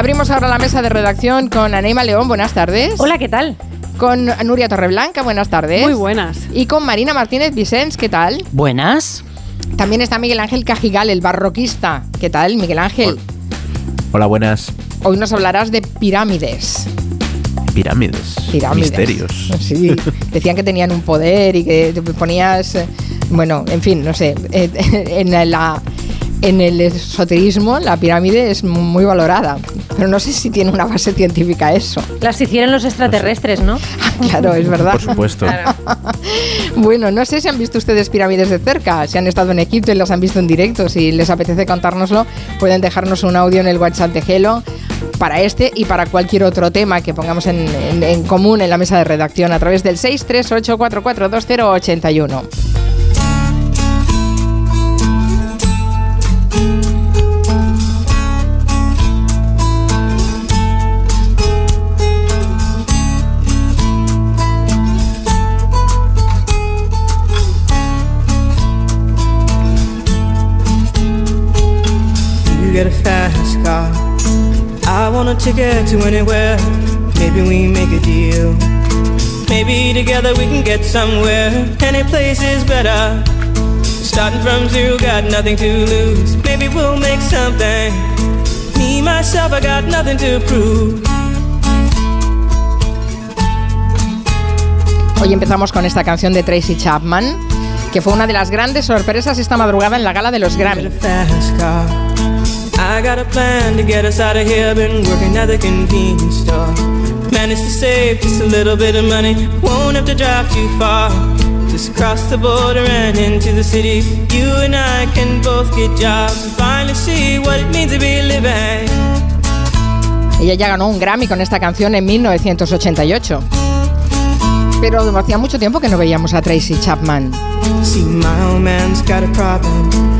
Abrimos ahora la mesa de redacción con Aneima León, buenas tardes. Hola, ¿qué tal? Con Nuria Torreblanca, buenas tardes. Muy buenas. Y con Marina Martínez Vicens, ¿qué tal? Buenas. También está Miguel Ángel Cajigal, el barroquista. ¿Qué tal, Miguel Ángel? Hola, buenas. Hoy nos hablarás de pirámides. Pirámides. Pirámides. Misterios. Sí, decían que tenían un poder y que te ponías, eh, bueno, en fin, no sé, eh, en la en el esoterismo la pirámide es muy valorada, pero no sé si tiene una base científica eso. Las hicieron los extraterrestres, ¿no? claro, es verdad. Por supuesto. bueno, no sé si han visto ustedes pirámides de cerca, si han estado en Egipto y las han visto en directo, si les apetece contárnoslo, pueden dejarnos un audio en el WhatsApp de Gelo para este y para cualquier otro tema que pongamos en, en común en la mesa de redacción a través del 638442081. Get a fast car. I want a ticket to anywhere. Maybe we make a deal. Maybe together we can get somewhere. Any place is better. Starting from zero, got nothing to lose. Maybe we'll make something. Me, myself, I got nothing to prove. Hoy empezamos con esta canción de Tracy Chapman, que fue una de las grandes sorpresas esta madrugada en la gala de los Grammy. I got a plan to get us out of here. Been working at the convenience store. Managed to save just a little bit of money. Won't have to drive too far. Just cross the border and into the city. You and I can both get jobs and finally see what it means to be living. Ella ya ganó un Grammy con esta canción en 1988. Pero hacía mucho tiempo que no veíamos a Tracy Chapman. See, my old man's got a problem.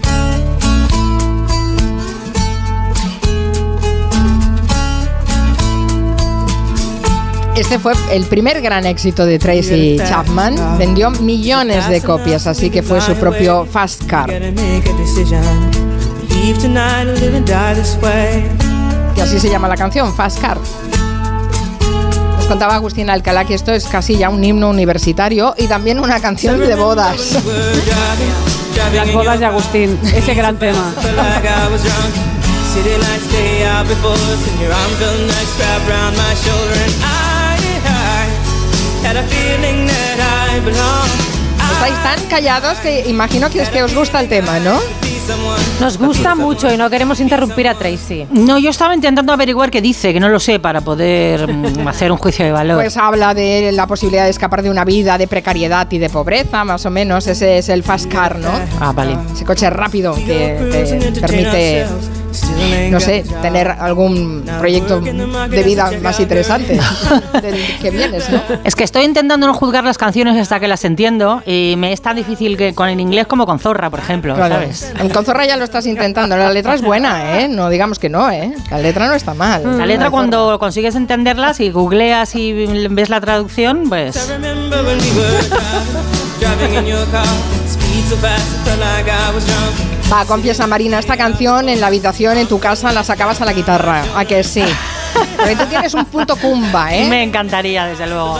Este fue el primer gran éxito de Tracy Chapman. Vendió millones de copias, así que fue su propio Fast Car. Que así se llama la canción, Fast Car. Nos contaba Agustín Alcalá que esto es casi ya un himno universitario y también una canción de bodas. Las bodas de Agustín, ese gran tema. Estáis tan callados que imagino que es que os gusta el tema, ¿no? Nos gusta mucho y no queremos interrumpir a Tracy. No, yo estaba intentando averiguar qué dice, que no lo sé, para poder mm, hacer un juicio de valor. Pues habla de la posibilidad de escapar de una vida de precariedad y de pobreza, más o menos. Ese es el fast car, ¿no? Ah, vale. Ese coche rápido que te permite no sé, tener algún proyecto de vida más interesante del que vienes, ¿no? Es que estoy intentando no juzgar las canciones hasta que las entiendo y me es tan difícil que con el inglés como con Zorra, por ejemplo, ¿sabes? Con Zorra ya lo estás intentando, la letra es buena, ¿eh? No digamos que no, ¿eh? La letra no está mal. La letra cuando consigues entenderlas y googleas y ves la traducción, pues... Va, confiesa Marina, esta canción en la habitación, en tu casa, la sacabas a la guitarra. ¿A que sí? Porque tú tienes un punto cumba, ¿eh? Me encantaría, desde luego.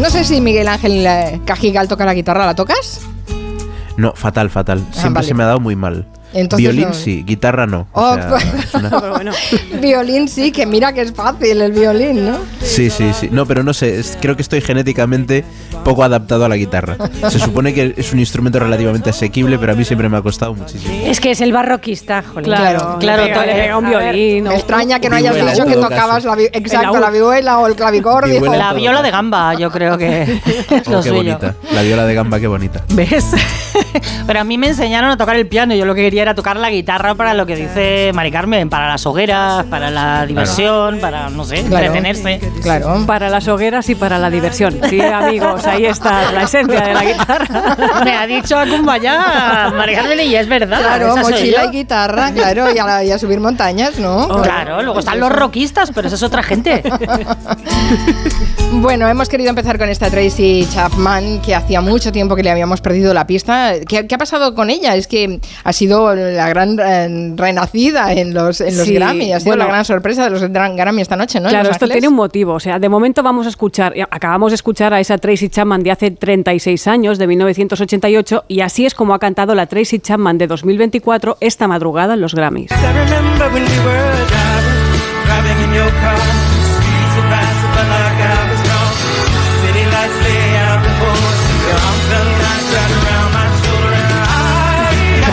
No sé si Miguel Ángel eh, Cajigal toca la guitarra, ¿la tocas? No, fatal, fatal. Siempre vale. se me ha dado muy mal. Entonces Violín no- sí, guitarra no. O Oh, sea, pues- violín sí, que mira que es fácil el violín, ¿no? Sí, sí, sí. No, pero no sé, es- creo que estoy genéticamente poco adaptado a la guitarra. Se supone que es un instrumento relativamente asequible, pero a mí siempre me ha costado muchísimo. Es que es el barroquista, jolín. Claro, claro, le pega- un violín. Me extraña que no hayas Vihuela, dicho que tocabas la, vi- exacto, la vihuela o el clavicordio. Vihuela. La viola caso. de gamba, yo creo que es Oh, qué suyo. bonita. La viola de gamba, qué bonita. ¿Ves? Pero a mí me enseñaron a tocar el piano. Yo lo que quería a tocar la guitarra para lo que dice Mari Carmen, para las hogueras, para la diversión, para, no sé, Claro. entretenerse. Claro. Para las hogueras y para la diversión. Sí, amigos, ahí está la esencia de la guitarra. Me ha dicho a Kumbaya, Mari Carmen, y es verdad. Claro, mochila y guitarra, claro, y a, y a subir montañas, ¿no? Claro, luego están los rockistas, pero eso es otra gente. Bueno, hemos querido empezar con esta Tracy Chapman, que hacía mucho tiempo que le habíamos perdido la pista. ¿Qué, qué ha pasado con ella? Es que ha sido la gran eh, renacida en los, en los Sí, Grammy, ha sido bueno. la gran sorpresa de los Grammy esta noche, ¿no? Claro, esto tiene un motivo. O sea, de momento vamos a escuchar, acabamos de escuchar a esa Tracy Chapman de hace 36 años, de 1988, y así es como ha cantado la Tracy Chapman de 2024 esta madrugada en los Grammys.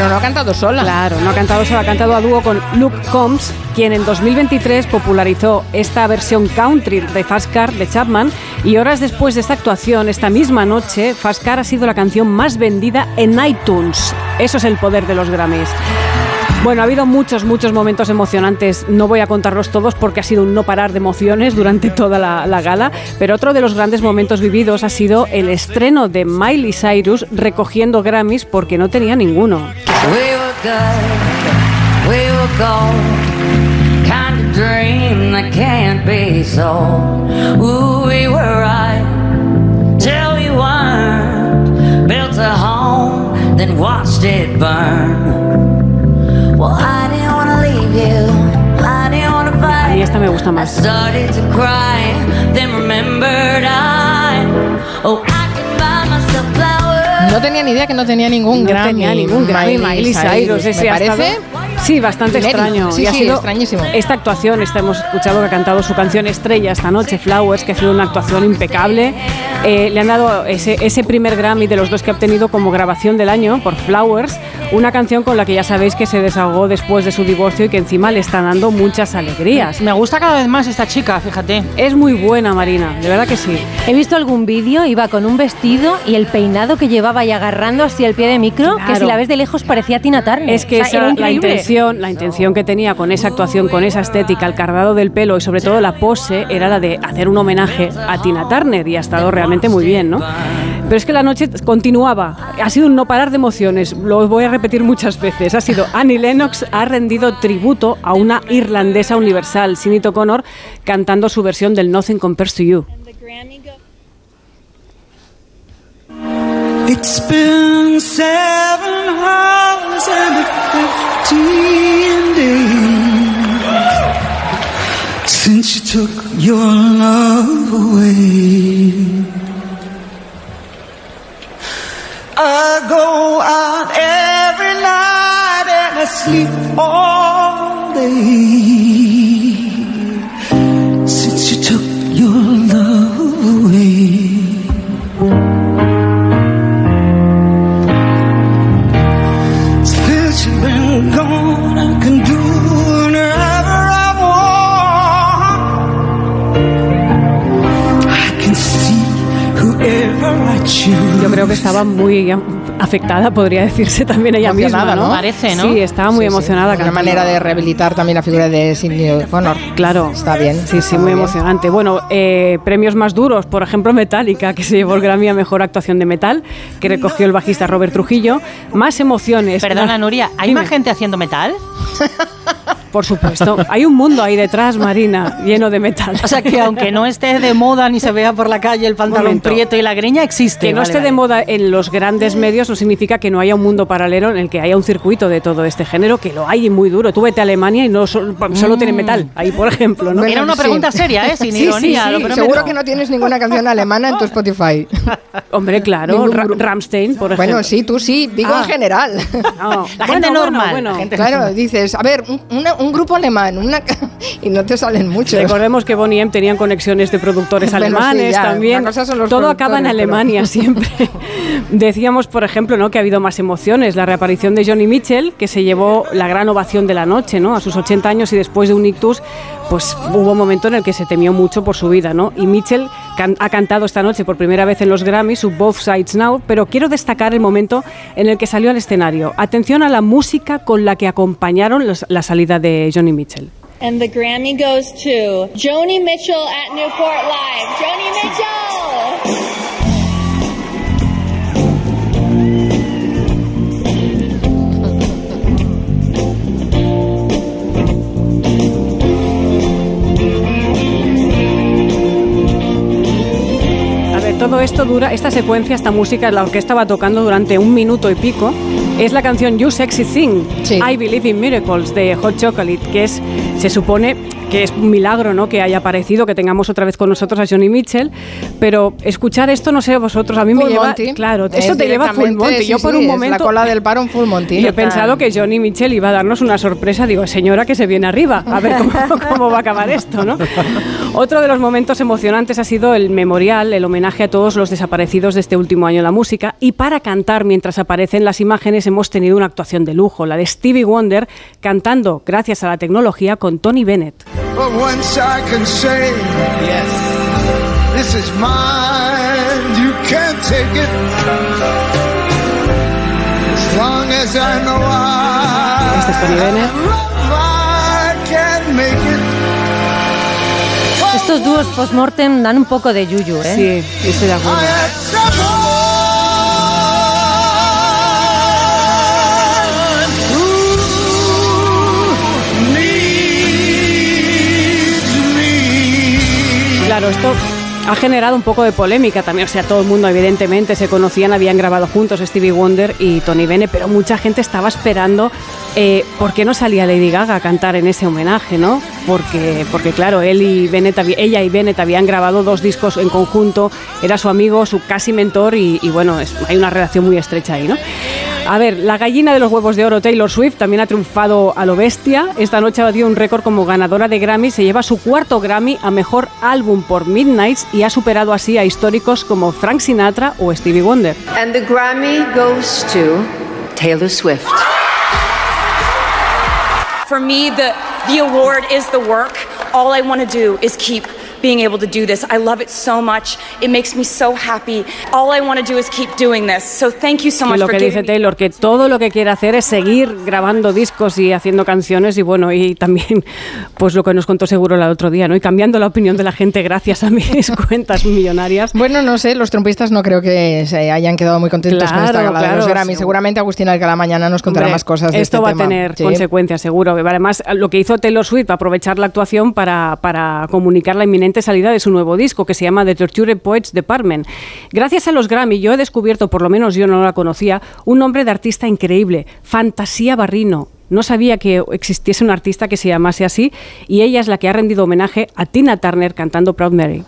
Pero no ha cantado sola. Claro, no ha cantado solo, ha cantado a dúo con Luke Combs, quien en 2023 popularizó esta versión country de Fast Car de Chapman y horas después de esta actuación, esta misma noche, Fast Car ha sido la canción más vendida en iTunes. Eso es el poder de los Grammys. Bueno, ha habido muchos, muchos momentos emocionantes. No voy a contarlos todos porque ha sido un no parar de emociones durante toda la, la gala. Pero otro de los grandes momentos vividos ha sido el estreno de Miley Cyrus recogiendo Grammys porque no tenía ninguno. We were good, we were gold, kind of dream that can't be sold. Ooh, we were right till we weren't. Built a home, then watched it burn. A mí esta me gusta I más. started to cry, then remembered I. Oh, I could buy myself flowers. No tenía ni idea que no tenía ningún No Grammy. tenía ningún Grammy Miley Cyrus. ese ¿Me parece? Sí, bastante extraño. Sí, y ha sí, sido extrañísimo. Esta actuación, esta hemos escuchado que ha cantado su canción estrella esta noche, Flowers, que ha sido una actuación impecable. Eh, le han dado ese, ese primer Grammy de los dos que ha obtenido como grabación del año por Flowers, una canción con la que ya sabéis que se desahogó después de su divorcio y que encima le está dando muchas alegrías. Me gusta cada vez más esta chica, fíjate. Es muy buena, Marina, de verdad que sí. He visto algún vídeo, iba con un vestido y el peinado que llevaba y agarrando así el pie de micro, que Claro. si la ves de lejos parecía Tina Turner. Es que O sea, esa- era la increíble. La intención que tenía con esa actuación, con esa estética, el cardado del pelo y sobre todo la pose era la de hacer un homenaje a Tina Turner y ha estado realmente muy bien, ¿no? Pero es que la noche continuaba, ha sido un no parar de emociones, lo voy a repetir muchas veces, ha sido Annie Lennox ha rendido tributo a una irlandesa universal, Sinead O'Connor, cantando su versión del Nothing Compares to You. It's been seven hours and fifteen days since you took your love away. I go out every night and I sleep all day estaba muy afectada, podría decirse también ella Emocionada, misma, ¿no? ¿no? Parece, ¿no? Sí, estaba muy Sí, sí. emocionada. Una manera de rehabilitar también la figura de Sidney O'Connor. Claro. Está bien. Sí, sí, está muy emocionante. Bueno, eh, premios más duros, por ejemplo, Metallica, que se llevó el Grammy a Mejor Actuación de Metal, que recogió el bajista Robert Trujillo. Más emociones. Perdona, Nuria, ¿hay Dime. más gente haciendo metal? Por supuesto. Hay un mundo ahí detrás, Marina, lleno de metal. O sea que aunque no esté de moda ni se vea por la calle el pantalón Momento. prieto y la greña, existe. Que no Vale, esté de moda en los grandes medios no significa que no haya un mundo paralelo en el que haya un circuito de todo este género, que lo hay y muy duro. Tú vete a Alemania y no solo, solo tiene metal, ahí por ejemplo, ¿no? Bueno, Era una sí. pregunta seria, ¿eh? Sin Sí, ironía. sí. lo. Seguro que no tienes ninguna canción alemana en tu Spotify. Hombre, claro, Ra- grupo. Rammstein, por ejemplo. Bueno, sí, tú sí, digo Ah. en general. No, La bueno, gente bueno, normal. bueno. la gente Claro, dices, a ver, un, una- un grupo alemán, una y no te salen muchos. Recordemos que Bonnie M tenían conexiones de productores Bueno, sí, alemanes ya, también. Todo acaba en Alemania siempre. Decíamos, por ejemplo, ¿no? que ha habido más emociones. La reaparición de Johnny Mitchell, que se llevó la gran ovación de la noche, ¿no? A sus 80 años y después de un ictus, pues hubo un momento en el que se temió mucho por su vida, ¿no? Y Mitchell ha cantado esta noche por primera vez en los Grammys su Both Sides Now, pero quiero destacar el momento en el que salió al escenario. Atención a la música con la que acompañaron la salida de Johnny Mitchell. And the Grammy goes to Joni Mitchell at Newport Live. Joni Mitchell! Todo esto dura, esta secuencia, esta música, la orquesta va tocando durante un minuto y pico. Es la canción You Sexy Thing, Sí. I Believe in Miracles de Hot Chocolate, que es, se supone que es un milagro, ¿no? Que haya aparecido, que tengamos otra vez con nosotros a Johnny Mitchell, pero escuchar esto, no sé vosotros, a mí me Full lleva, Monty. claro, Es eso te lleva full directamente, Monty. sí, Yo por sí, un momento la cola del paro en Full Monty. y he pensado que Johnny Mitchell iba a darnos una sorpresa. Digo, señora, que se viene arriba. A ver cómo, cómo va a acabar esto, ¿no? Otro de los momentos emocionantes ha sido el memorial, el homenaje a todos los desaparecidos de este último año en la música. Y para cantar, mientras aparecen las imágenes, hemos tenido una actuación de lujo, la de Stevie Wonder, cantando, gracias a la tecnología, con Tony Bennett. But once I can say, yes, this is mine, you can't take it. As long as I know I, Este. I can make it. Estos dúos post-mortem dan un poco de yuyu, ¿eh? Sí, estoy de acuerdo. Claro, esto ha generado un poco de polémica también. O sea, todo el mundo, evidentemente, se conocían, habían grabado juntos Stevie Wonder y Tony Bennett, pero mucha gente estaba esperando eh, por qué no salía Lady Gaga a cantar en ese homenaje, ¿no? Porque, porque claro, él y Bennett, ella y Bennett habían grabado dos discos en conjunto, era su amigo, su casi mentor y, bueno, hay una relación muy estrecha ahí, ¿no? A ver, la gallina de los huevos de oro, Taylor Swift, también ha triunfado a lo bestia. Esta noche ha batido un récord como ganadora de Grammy. Se lleva su cuarto Grammy a mejor álbum por Midnights y ha superado así a históricos como Frank Sinatra o Stevie Wonder. And the Grammy goes to Taylor Swift. For me, the, the award is the work. All I want to do is keep being able to do this. I love it so much. It makes me so happy. All I want to do is keep doing this. So thank you so Que much lo for que dice Taylor, que todo lo que quiere hacer es seguir grabando discos y haciendo canciones y bueno, y también pues lo que nos contó seguro el otro día, ¿no? Y cambiando la opinión de la gente gracias a mis cuentas millonarias. Bueno, no sé, los trompistas no creo que se hayan quedado muy contentos con esta Claro, gala de los claro, Grammy. seguro. Seguramente Agustín Alcalá mañana nos contará Hombre, más cosas de Esto este va tema. a tener Sí. consecuencias, seguro. Además, lo que hizo Taylor Swift, aprovechar la actuación para, para comunicar la inminente salida de su nuevo disco, que se llama The Tortured Poets Department. Gracias a los Grammy, yo he descubierto, por lo menos yo no la conocía, un nombre de artista increíble, Fantasía Barrino. No sabía que existiese un artista que se llamase así y ella es la que ha rendido homenaje a Tina Turner cantando Proud Mary.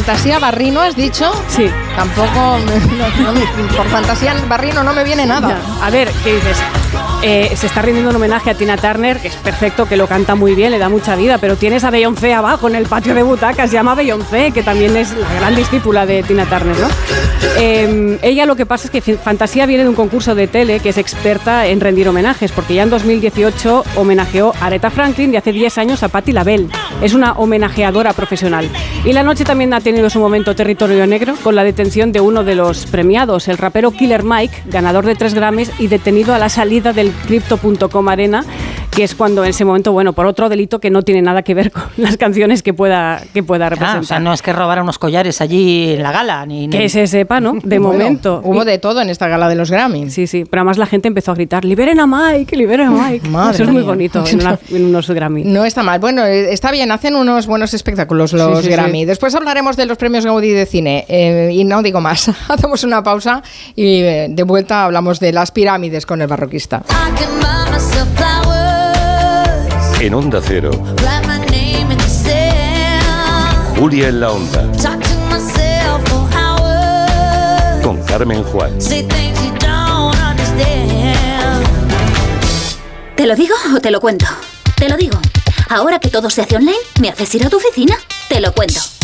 Fantasía Barrino, ¿has dicho? Sí. Tampoco, no, no, por Fantasía Barrino no me viene nada. Ya. A ver, ¿qué dices? Eh, se está rindiendo un homenaje a Tina Turner, que es perfecto, que lo canta muy bien, le da mucha vida, pero tienes a Beyoncé abajo en el patio de butacas, se llama Beyoncé, que también es la gran discípula de Tina Turner, ¿no? Eh, ella lo que pasa es que Fantasía viene de un concurso de tele que es experta en rendir homenajes, porque ya en 2018 homenajeó a Aretha Franklin y hace 10 años a Patti LaBelle. Es una homenajeadora profesional. Y la noche también ha tenido su momento territorio negro con la detención de uno de los premiados, el rapero Killer Mike, ganador de tres Grammys y detenido a la salida del Crypto.com Arena, que es cuando en ese momento, bueno, por otro delito que no tiene nada que ver con las canciones que pueda, que pueda Ah, representar. o sea, no es que robara unos collares allí en la gala, ni... ni- Que se sepa, ¿no? De Bueno, momento. Hubo Y- de todo en esta gala de los Grammy. Sí, sí, pero además la gente empezó a gritar, liberen a Mike, liberen a Mike. Madre Eso es muy mía. bonito en, una- en unos Grammy. No está mal. Bueno, eh, está bien, hacen unos buenos espectáculos los Sí, sí, Grammy. sí. Después hablaremos de los premios Gaudí de cine. eh, y no digo más. Hacemos una pausa y eh, de vuelta hablamos de las pirámides con el barroquista. En Onda Cero, Julia en la Onda, con Carmen Juan. ¿Te lo digo o te lo cuento? Te lo digo. Ahora que todo se hace online, ¿me haces ir a tu oficina? Te lo cuento.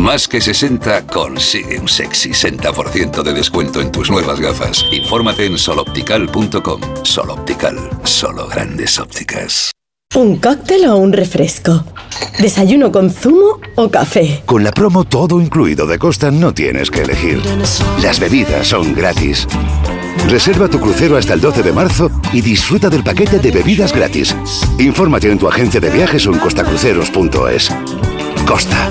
Más que 60 consigue un sexy 60% de descuento en tus nuevas gafas. Infórmate en soloptical.com. Soloptical, solo grandes ópticas. ¿Un cóctel o un refresco? ¿Desayuno con zumo o café? Con la promo todo incluido de Costa no tienes que elegir. Las bebidas son gratis. Reserva tu crucero hasta el 12 de marzo y disfruta del paquete de bebidas gratis. Infórmate en tu agencia de viajes o en costacruceros.es. Costa.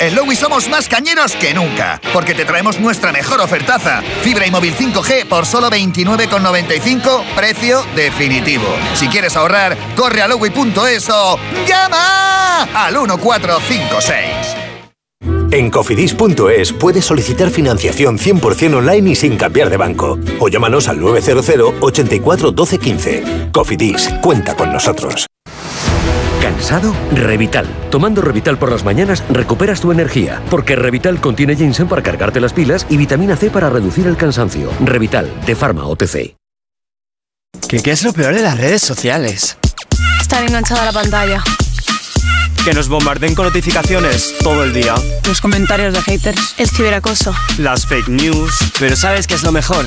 En Lowy somos más cañeros que nunca, porque te traemos nuestra mejor ofertaza. Fibra y móvil 5G por solo 29,95, precio definitivo. Si quieres ahorrar, corre a lowy.es o llama al 1456. En cofidis.es puedes solicitar financiación 100% online y sin cambiar de banco. O llámanos al 900 84 12 15. Cofidis, cuenta con nosotros. ¿Cansado? Revital. Tomando Revital por las mañanas recuperas tu energía, porque Revital contiene ginseng para cargarte las pilas y vitamina C para reducir el cansancio. Revital, de Pharma OTC. ¿Qué, ¿Qué es lo peor de las redes sociales? Estar enganchada a la pantalla. Que nos bombarden con notificaciones todo el día. Los comentarios de haters. El ciberacoso. Las fake news. Pero ¿sabes qué es lo mejor?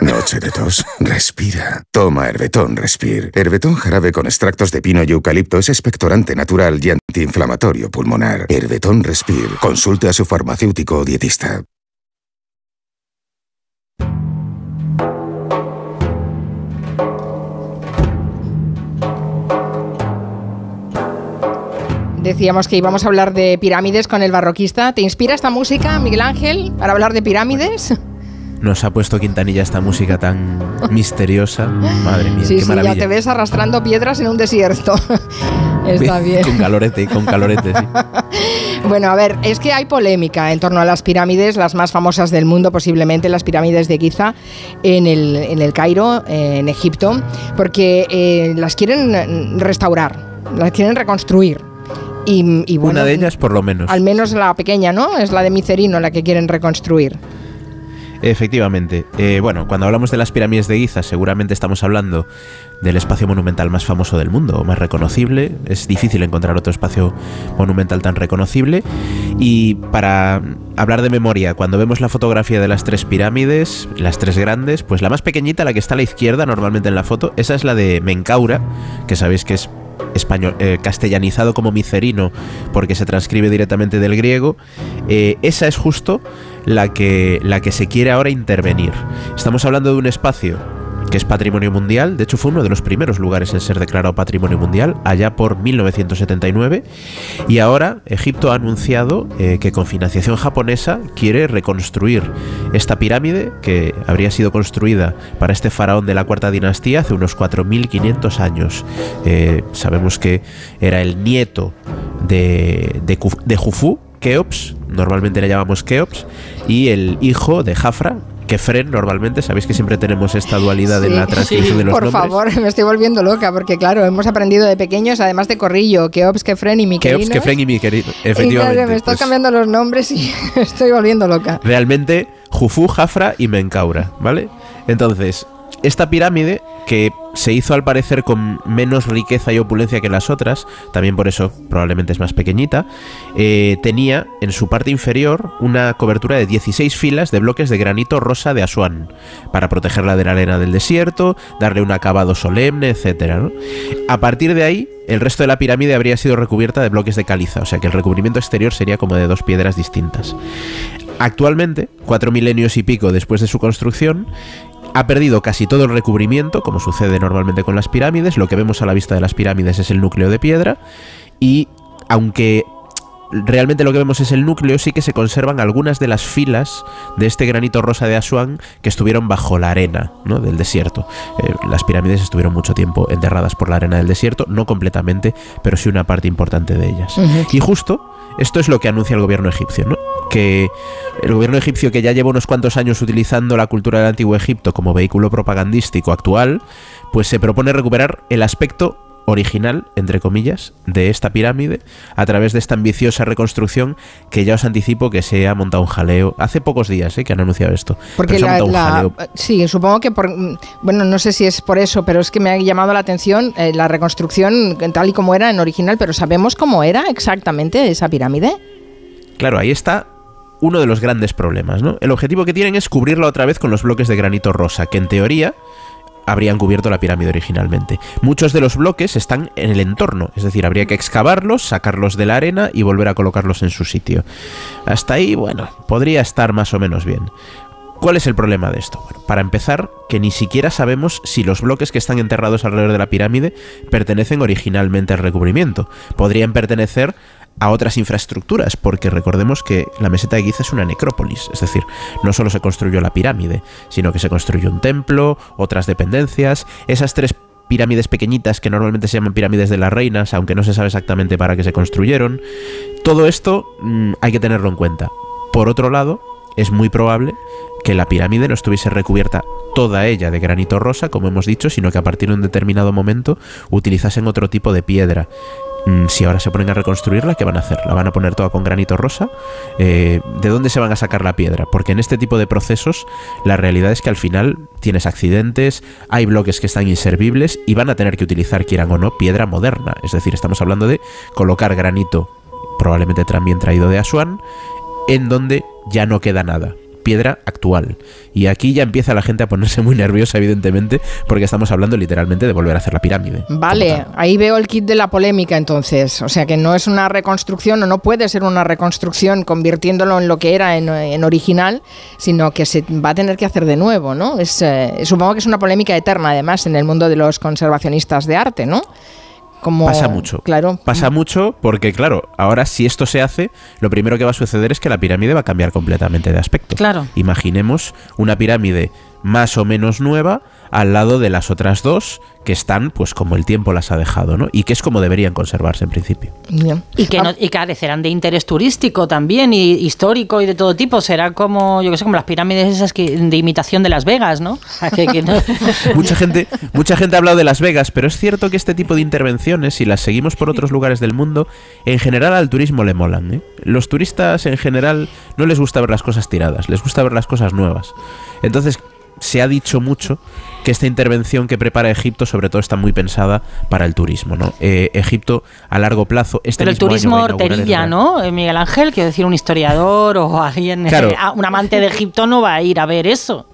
Noche de tos. Respira. Toma Herbetón Respir. Herbetón jarabe con extractos de pino y eucalipto es expectorante natural y antiinflamatorio pulmonar. Herbetón Respir. Consulte a su farmacéutico o dietista. Decíamos que íbamos a hablar de pirámides con el barroquista. ¿Te inspira esta música, Miguel Ángel, para hablar de pirámides? Nos ha puesto Quintanilla esta música tan misteriosa. Madre mía, Sí, qué sí, maravilla. ya te ves arrastrando piedras en un desierto. Está bien. Con calorete, con calorete, sí. Bueno, a ver, es que hay polémica en torno a las pirámides, las más famosas del mundo, posiblemente las pirámides de Giza en el, en el Cairo, en Egipto, porque eh, las quieren restaurar, las quieren reconstruir. Y, y bueno, Una de ellas, por lo menos. Al menos la pequeña, ¿no? Es la de Micerino la que quieren reconstruir. Efectivamente. Eh, bueno, cuando hablamos de las pirámides de Giza, seguramente estamos hablando del espacio monumental más famoso del mundo, más reconocible. Es difícil encontrar otro espacio monumental tan reconocible. Y para hablar de memoria, cuando vemos la fotografía de las tres pirámides, las tres grandes, pues la más pequeñita, la que está a la izquierda normalmente en la foto, esa es la de Menkaura, que sabéis que es español, eh, castellanizado como micerino porque se transcribe directamente del griego, eh, esa es justo la que, la que se quiere ahora intervenir. Estamos hablando de un espacio que es patrimonio mundial, de hecho fue uno de los primeros lugares en ser declarado patrimonio mundial, allá por 1979, y ahora Egipto ha anunciado eh, que con financiación japonesa quiere reconstruir esta pirámide que habría sido construida para este faraón de la cuarta dinastía hace unos 4.500 años. Eh, sabemos que era el nieto de, de, de Jufu, Keops, normalmente le llamamos Keops, y el hijo de Jafra, Kefren normalmente, sabéis que siempre tenemos esta dualidad en Sí, la transcripción sí. de los Por nombres. favor, me estoy volviendo loca porque claro, hemos aprendido de pequeños, además de Corrillo, Keops, Kefren y Miquelinos. Keops, Kefren y Miquelinos, Y efectivamente. claro, me estás pues, cambiando los nombres y estoy volviendo loca. realmente Jufu, Jafra y Menkaura, ¿vale? Entonces, esta pirámide, que se hizo al parecer con menos riqueza y opulencia que las otras, también por eso probablemente es más pequeñita, eh, tenía en su parte inferior una cobertura de 16 filas de bloques de granito rosa de Asuán, para protegerla de la arena del desierto, darle un acabado solemne, etc. A partir de ahí, el resto de la pirámide habría sido recubierta de bloques de caliza, o sea que el recubrimiento exterior sería como de dos piedras distintas. Actualmente, cuatro milenios y pico después de su construcción, ha perdido casi todo el recubrimiento, como sucede normalmente con las pirámides. Lo que vemos a la vista de las pirámides es el núcleo de piedra. Y aunque realmente lo que vemos es el núcleo, sí que se conservan algunas de las filas de este granito rosa de Asuán que estuvieron bajo la arena ¿no? del desierto. Eh, las pirámides estuvieron mucho tiempo enterradas por la arena del desierto, no completamente, pero sí una parte importante de ellas. Y justo esto es lo que anuncia el gobierno egipcio, ¿no? Que el gobierno egipcio, que ya lleva unos cuantos años utilizando la cultura del antiguo Egipto como vehículo propagandístico actual, pues se propone recuperar el aspecto original, entre comillas, de esta pirámide a través de esta ambiciosa reconstrucción que ya os anticipo que se ha montado un jaleo hace pocos días ¿eh? que han anunciado esto. Porque la, la- sí, supongo que por, bueno, no sé si es por eso, pero es que me ha llamado la atención eh, la reconstrucción tal y como era en original, pero ¿sabemos cómo era exactamente esa pirámide? Claro, ahí está uno de los grandes problemas, ¿no? El objetivo que tienen es cubrirla otra vez con los bloques de granito rosa, que en teoría habrían cubierto la pirámide originalmente. Muchos de los bloques están en el entorno, es decir, habría que excavarlos, sacarlos de la arena y volver a colocarlos en su sitio. Hasta ahí, bueno, podría estar más o menos bien. ¿Cuál es el problema de esto? Bueno, para empezar, que ni siquiera sabemos si los bloques que están enterrados alrededor de la pirámide pertenecen originalmente al recubrimiento. Podrían pertenecer a otras infraestructuras, porque recordemos que la meseta de Giza es una necrópolis, es decir, no solo se construyó la pirámide, sino que se construyó un templo, otras dependencias, esas tres pirámides pequeñitas que normalmente se llaman pirámides de las reinas, aunque no se sabe exactamente para qué se construyeron. Todo esto mm, hay que tenerlo en cuenta. Por otro lado, es muy probable que la pirámide no estuviese recubierta toda ella de granito rosa, como hemos dicho, sino que a partir de un determinado momento utilizasen otro tipo de piedra. Mm, Si ahora se ponen a reconstruirla, ¿qué van a hacer? ¿La van a poner toda con granito rosa? Eh, ¿De dónde se van a sacar la piedra? Porque en este tipo de procesos la realidad es que al final tienes accidentes, hay bloques que están inservibles y van a tener que utilizar, quieran o no, piedra moderna. Es decir, estamos hablando de colocar granito, probablemente también traído de Asuán, en donde ya no queda nada. Piedra actual. Y aquí ya empieza la gente a ponerse muy nerviosa, evidentemente, porque estamos hablando literalmente de volver a hacer la pirámide. Vale, ahí veo el kit de la polémica entonces. O sea que no es una reconstrucción o no puede ser una reconstrucción convirtiéndolo en lo que era en, en original, sino que se va a tener que hacer de nuevo, ¿no? Es, eh, supongo que es una polémica eterna además en el mundo de los conservacionistas de arte, ¿no? Como, Pasa mucho. Claro. Pasa mucho porque, claro, ahora si esto se hace, lo primero que va a suceder es que la pirámide va a cambiar completamente de aspecto. Claro. Imaginemos una pirámide más o menos nueva al lado de las otras dos que están, pues como el tiempo las ha dejado, ¿no? Y que es como deberían conservarse en principio. Y que, no, y carecerán de interés turístico también, y histórico y de todo tipo. Será como, yo que sé, como las pirámides esas que, de imitación de Las Vegas, ¿no? O sea, que- que no- mucha gente, mucha gente ha hablado de Las Vegas, pero es cierto que este tipo de intervenciones, si las seguimos por otros lugares del mundo, en general al turismo le molan. ¿eh? Los turistas en general no les gusta ver las cosas tiradas, les gusta ver las cosas nuevas. Entonces se ha dicho mucho que esta intervención que prepara Egipto sobre todo está muy pensada para el turismo, ¿no? Eh, Egipto a largo plazo, este Pero el mismo turismo el horterilla, ¿no? Eh, Miguel Ángel, quiero decir, un historiador o alguien, Claro. eh, un amante de Egipto no va a ir a ver eso.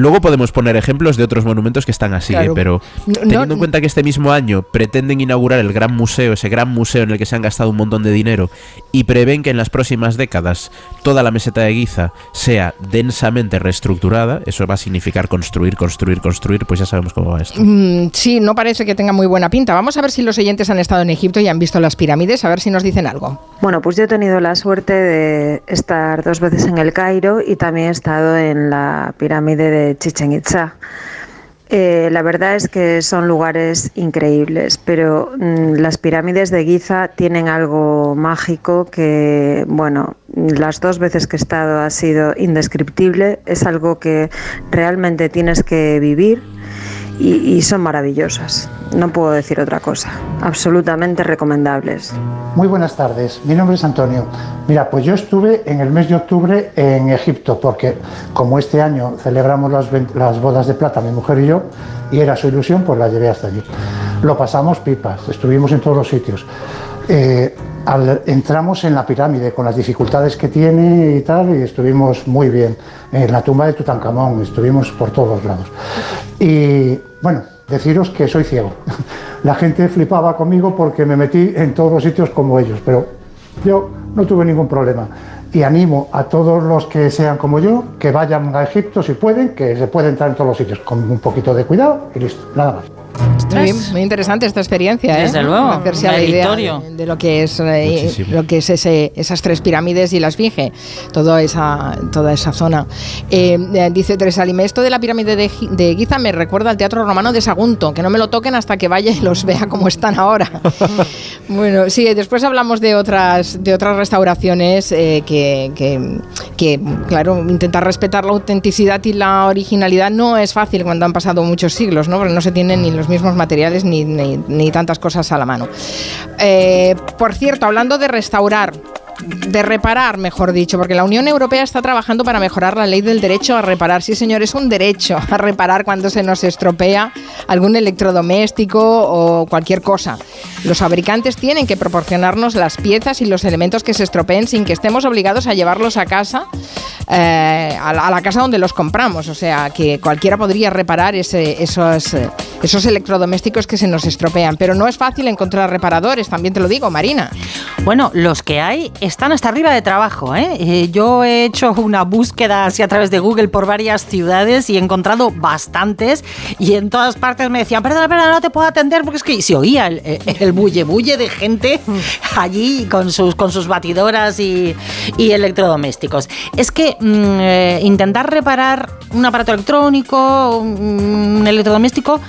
Luego podemos poner ejemplos de otros monumentos que están así, Claro. ¿eh? pero teniendo no- en cuenta que este mismo año pretenden inaugurar el gran museo, ese gran museo en el que se han gastado un montón de dinero, y prevén que en las próximas décadas toda la meseta de Giza sea densamente reestructurada, eso va a significar construir, construir, construir, pues ya sabemos cómo va esto. Mm, sí, no parece que tenga muy buena pinta. Vamos a ver si los oyentes han estado en Egipto y han visto las pirámides, a ver si nos dicen algo. Bueno, pues yo he tenido la suerte de estar dos veces en el Cairo y también he estado en la pirámide de Chichen Itza. Eh, la verdad es que son lugares increíbles, pero mm, las pirámides de Giza tienen algo mágico que, bueno, las dos veces que he estado ha sido indescriptible, es algo que realmente tienes que vivir y, son maravillosas. No puedo decir otra cosa, absolutamente recomendables. Muy buenas tardes, mi nombre es Antonio. Mira, pues yo estuve en el mes de octubre en Egipto, porque como este año celebramos las, las bodas de plata, mi mujer y yo, y era su ilusión, pues la llevé hasta allí. Lo pasamos pipas, estuvimos en todos los sitios. Eh, entramos en la pirámide con las dificultades que tiene y tal, y estuvimos muy bien. En la tumba de Tutankamón, estuvimos por todos lados. Y bueno, deciros que soy ciego. La gente flipaba conmigo porque me metí en todos los sitios como ellos, pero yo no tuve ningún problema. Y animo a todos los que sean como yo que vayan a Egipto si pueden, que se puede entrar en todos los sitios con un poquito de cuidado y listo, nada más. Muy, bien, muy interesante esta experiencia, ¿eh? Desde luego, Hacerse la idea de, de lo que es, eh, lo que es ese- esas tres pirámides y la esfinge, toda esa, toda esa zona. Eh, eh, dice Teresa Lime, esto de la pirámide de, de Giza me recuerda al teatro romano de Sagunto, que no me lo toquen hasta que vaya y los vea como están ahora. Bueno, sí, después hablamos de otras, de otras restauraciones eh, que, que- que, claro, intentar respetar la autenticidad y la originalidad no es fácil cuando han pasado muchos siglos, ¿no? Porque no se tienen ni los mismos materiales ni, ni- ni tantas cosas a la mano. Eh, por cierto, hablando de restaurar, de reparar, mejor dicho, porque la Unión Europea está trabajando para mejorar la ley del derecho a reparar. Sí, señor, es un derecho a reparar cuando se nos estropea algún electrodoméstico o cualquier cosa. Los fabricantes tienen que proporcionarnos las piezas y los elementos que se estropeen sin que estemos obligados a llevarlos a casa, eh, a, la, casa donde los compramos. O sea, que cualquiera podría reparar ese- esos, esos electrodomésticos que se nos estropean. Pero no es fácil encontrar reparadores, también te lo digo, Marina. Bueno, los que hay están hasta arriba de trabajo. ¿eh? Eh, yo he hecho una búsqueda así a través de Google por varias ciudades y he encontrado bastantes y en todas partes me decían, perdona, perdona, no te puedo atender porque es que se oía el, el bulle bulle de gente allí con sus, con sus batidoras y, y electrodomésticos. Es que mm, eh, intentar reparar un aparato electrónico, un, un electrodoméstico,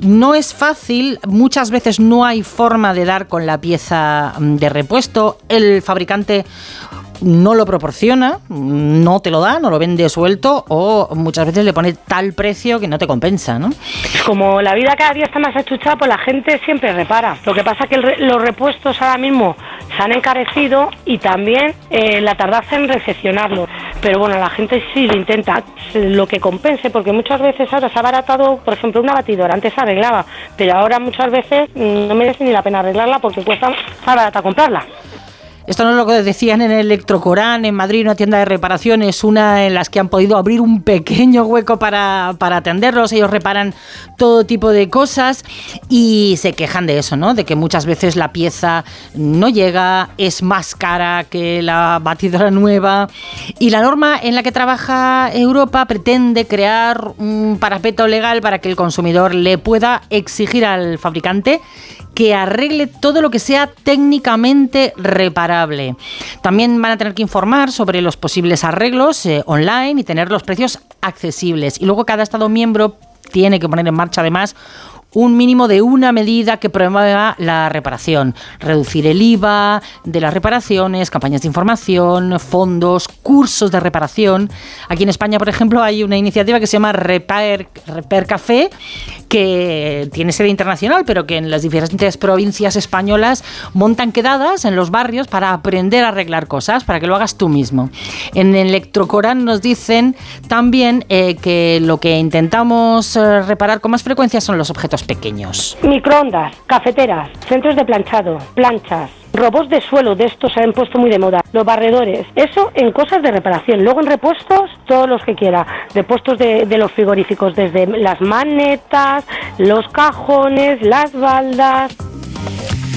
no es fácil, muchas veces no hay forma de dar con la pieza mm, de repuesto, el fabricante no lo proporciona, no te lo da, no lo vende suelto o muchas veces le pone tal precio que no te compensa, ¿no? Como la vida cada día está más achuchada, pues la gente siempre repara. Lo que pasa es que el los repuestos ahora mismo se han encarecido y también eh, la tardanza en recepcionarlos. Pero bueno, la gente sí lo intenta, lo que compense, porque muchas veces ahora se ha abaratado, por ejemplo, una batidora, antes se arreglaba, pero ahora muchas veces mm, no merece ni la pena arreglarla porque cuesta más barata comprarla. Esto no es lo que decían en Electrocorán, en Madrid, una tienda de reparaciones, una en las que han podido abrir un pequeño hueco para, para atenderlos. Ellos reparan todo tipo de cosas y se quejan de eso, ¿no? De que muchas veces la pieza no llega, es más cara que la batidora nueva. Y la norma en la que trabaja Europa pretende crear un parapeto legal para que el consumidor le pueda exigir al fabricante que arregle todo lo que sea técnicamente reparable. También van a tener que informar sobre los posibles arreglos eh, online y tener los precios accesibles. Y luego cada Estado miembro tiene que poner en marcha además un mínimo de una medida que promueva la reparación. Reducir el IVA de las reparaciones, campañas de información, fondos, cursos de reparación. Aquí en España, por ejemplo, hay una iniciativa que se llama Repair, Repair Café, que tiene sede internacional, pero que en las diferentes provincias españolas montan quedadas en los barrios para aprender a arreglar cosas, para que lo hagas tú mismo. En Electrocoran nos dicen también eh, que lo que intentamos eh, reparar con más frecuencia son los objetos pequeños. Microondas, cafeteras, centros de planchado, planchas, robots de suelo, de estos se han puesto muy de moda, los barredores, eso en cosas de reparación. Luego en repuestos, todos los que quiera, repuestos de, de los frigoríficos, desde las manetas, los cajones, las baldas.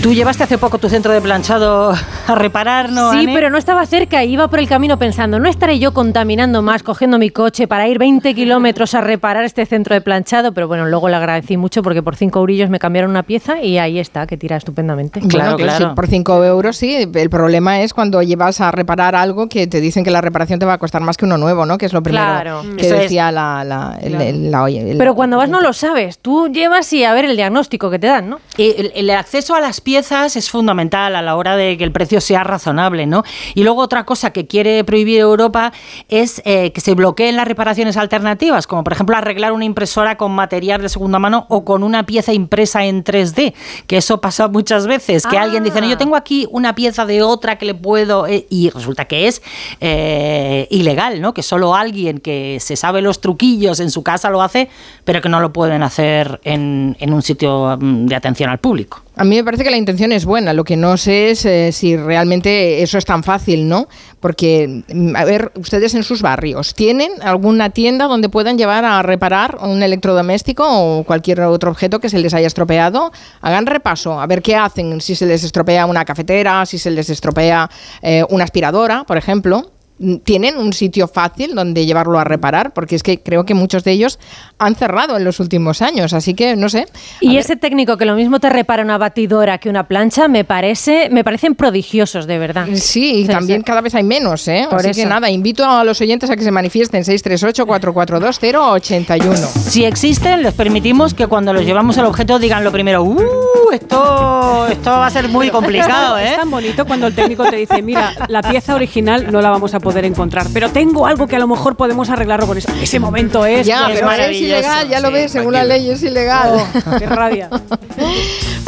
Tú llevaste hace poco tu centro de planchado a reparar, ¿no? Sí, pero no estaba cerca iba por el camino pensando, no estaré yo contaminando más cogiendo mi coche para ir 20 kilómetros a reparar este centro de planchado, pero bueno, luego le agradecí mucho porque por 5 eurillos me cambiaron una pieza y ahí está, que tira estupendamente. Bueno, sí, por 5 euros sí. El problema es cuando llevas a reparar algo que te dicen que la reparación te va a costar más que uno nuevo, ¿no? Que es lo primero Claro. que Eso es. decía la, la, el- Claro. el- la- el- Pero cuando vas no lo sabes, tú llevas y a ver el diagnóstico que te dan, ¿no? El, el acceso a las piezas es fundamental a la hora de que el precio sea razonable, ¿no? Y luego otra cosa que quiere prohibir Europa es eh, que se bloqueen las reparaciones alternativas, como por ejemplo arreglar una impresora con material de segunda mano o con una pieza impresa en 3D, que eso pasa muchas veces, que alguien dice, no, yo tengo aquí una pieza de otra que le puedo, eh", y resulta que es eh, ilegal, ¿no? Que solo alguien que se sabe los truquillos en su casa lo hace, pero que no lo pueden hacer en, en un sitio mm, de atención al público. A mí me parece que la intención es buena, lo que no sé es eh, si realmente eso es tan fácil, ¿no? Porque, mm, a ver, ustedes en sus barrios, ¿tienen alguna tienda donde puedan llevar a reparar un electrodoméstico o cualquier otro objeto que se les haya estropeado? Hagan repaso, a ver qué hacen, si se les estropea una cafetera, si se les estropea eh, una aspiradora, por ejemplo. ¿Tienen un sitio fácil donde llevarlo a reparar? Porque es que creo que muchos de ellos han cerrado en los últimos años, así que no sé. Y ese técnico que lo mismo te repara una batidora que una plancha, me parece, me parecen prodigiosos, de verdad. Sí, y también cada vez hay menos, ¿eh? Por así que eso. nada, invito a los oyentes a que se manifiesten 638-442-081. Si existen, les permitimos que cuando los llevamos al objeto digan lo primero, ¡uh! Esto, esto va a ser muy complicado, Es ¿eh? tan bonito cuando el técnico te dice, mira, la pieza original no la vamos a poder encontrar, pero tengo algo que a lo mejor podemos arreglarlo con eso. Ese momento es... Ya, pues, pero es ilegal, ya lo ves, según la ley es ilegal. Oh, qué rabia.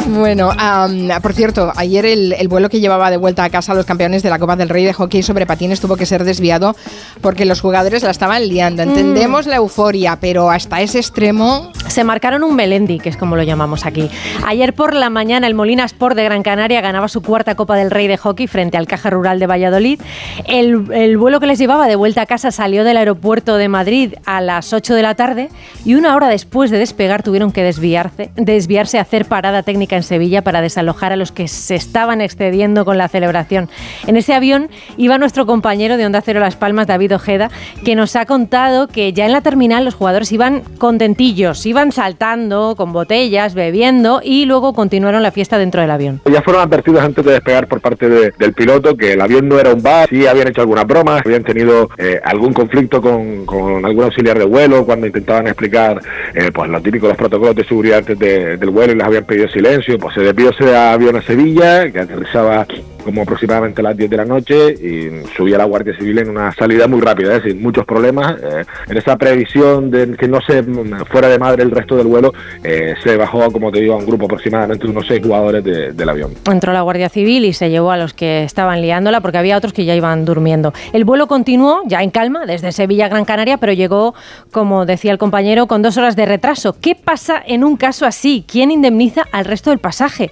Bueno, am, por cierto, ayer el, el vuelo que llevaba de vuelta a casa a los campeones de la Copa del Rey de hockey sobre patines tuvo que ser desviado porque los jugadores la estaban liando. Entendemos la euforia, pero hasta ese extremo... Se marcaron un Melendi, que es como lo llamamos aquí. Ayer por la mañana el Molina Sport de Gran Canaria ganaba su cuarta Copa del Rey de hockey frente al Caja Rural de Valladolid. El, el vuelo que les llevaba de vuelta a casa salió del aeropuerto de Madrid a las 8 de la tarde y una hora después de despegar tuvieron que desviarse, desviarse a hacer parada técnica en Sevilla para desalojar a los que se estaban excediendo con la celebración. En ese avión iba nuestro compañero de Onda Cero Las Palmas, David Ojeda, que nos ha contado que ya en la terminal los jugadores iban contentillos, iban saltando con botellas, bebiendo y luego continuaron la fiesta dentro del avión. Ya fueron advertidos antes de despegar por parte de- del piloto que el avión no era un bar, sí habían hecho algunas habían tenido eh, algún conflicto con, con algún auxiliar de vuelo cuando intentaban explicar eh, pues lo típico, los protocolos de seguridad antes de- del vuelo y les habían pedido silencio, pues se desvió ese avión a Sevilla, que aterrizaba como aproximadamente a las 10 de la noche y subía la Guardia Civil en una salida muy rápida, es decir, muchos problemas. eh, en esa previsión de que no se mm, fuera de madre el resto del vuelo, eh, se bajó, como te digo, a un grupo aproximadamente de unos seis jugadores de- del avión. Entró la Guardia Civil y se llevó a los que estaban liándola porque había otros que ya iban durmiendo. El vuelo continuó ya en calma desde Sevilla a Gran Canaria, pero llegó, como decía el compañero, con dos horas de retraso. ¿Qué pasa en un caso así? ¿Quién indemniza al resto del pasaje?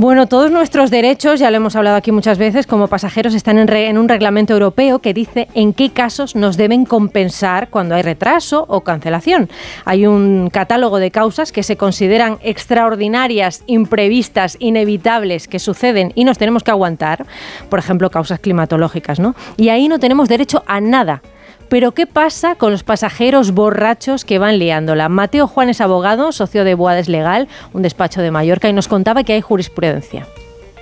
Bueno, todos nuestros derechos, ya lo hemos hablado aquí muchas veces, como pasajeros están en, re- en un reglamento europeo que dice en qué casos nos deben compensar cuando hay retraso o cancelación. Hay un catálogo de causas que se consideran extraordinarias, imprevistas, inevitables, que suceden y nos tenemos que aguantar. Por ejemplo, causas climatológicas, ¿no? Y ahí no tenemos derecho a nada. Pero ¿qué pasa con los pasajeros borrachos que van liándola? Mateo Juan es abogado, socio de Boades Legal, un despacho de Mallorca, y nos contaba que hay jurisprudencia.